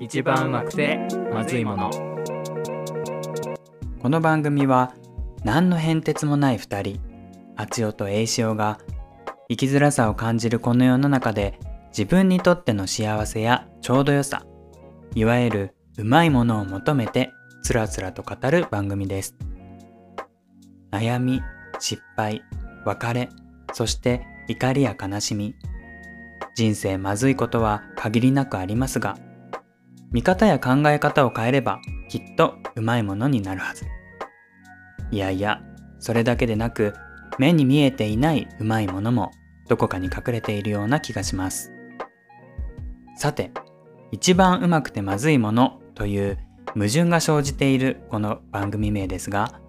一番うまくてまずいもの。この番組は何の変哲もない2人厚代と栄潮が生きづらさを感じるこの世の中で自分にとっての幸せやちょうど良さいわゆるうまいものを求めてつらつらと語る番組です。悩み失敗別れそして怒りや悲しみ。人生まずいことは限りなくありますが見方や考え方を変えればきっとうまいものになるはず。いやいやそれだけでなく目に見えていないうまいものもどこかに隠れているような気がします。さて一番うまくてまずいものという矛盾が生じているこの番組名ですが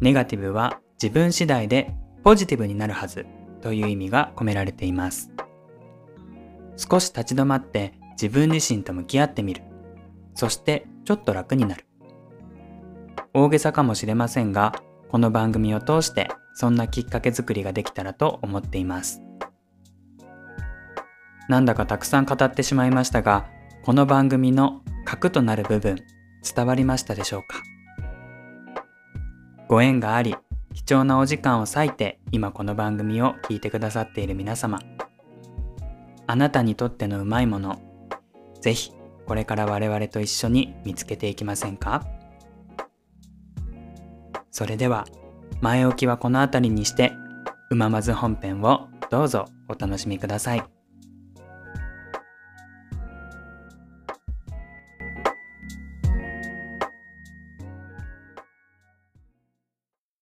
ネガティブは自分次第でポジティブになるはず。という意味が込められています。少し立ち止まって自分自身と向き合ってみる。そしてちょっと楽になる。大げさかもしれませんがこの番組を通してそんなきっかけ作りができたらと思っています。なんだかたくさん語ってしまいましたがこの番組の核となる部分伝わりましたでしょうか？ご縁があり貴重なお時間を割いて今この番組を聞いてくださっている皆様あなたにとってのうまいものぜひこれから我々と一緒に見つけていきませんか？それでは前置きはこの辺りにしてうままず本編をどうぞお楽しみください。